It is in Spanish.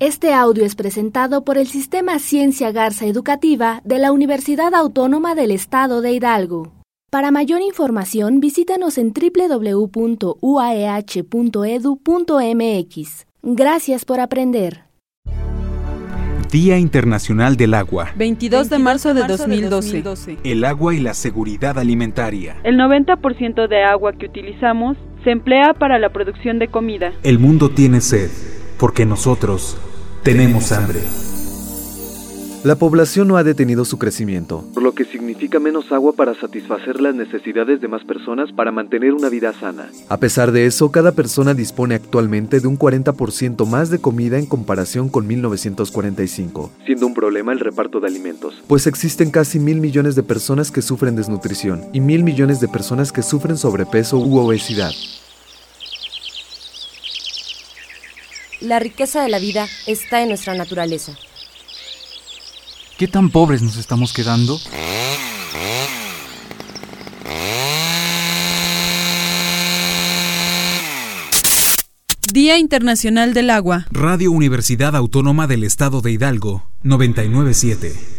Este audio es presentado por el Sistema Ciencia Garza Educativa de la Universidad Autónoma del Estado de Hidalgo. Para mayor información, visítanos en www.uaeh.edu.mx. Gracias por aprender. Día Internacional del Agua. 22 de marzo de 2012. El agua y la seguridad alimentaria. El 90% de agua que utilizamos se emplea para la producción de comida. El mundo tiene sed, porque nosotros tenemos hambre. La población no ha detenido su crecimiento, por lo que significa menos agua para satisfacer las necesidades de más personas para mantener una vida sana. A pesar de eso, cada persona dispone actualmente de un 40% más de comida en comparación con 1945, siendo un problema el reparto de alimentos, pues existen casi mil millones de personas que sufren desnutrición y mil millones de personas que sufren sobrepeso u obesidad. La riqueza de la vida está en nuestra naturaleza. ¿Qué tan pobres nos estamos quedando? Día Internacional del Agua. Radio Universidad Autónoma del Estado de Hidalgo, 997.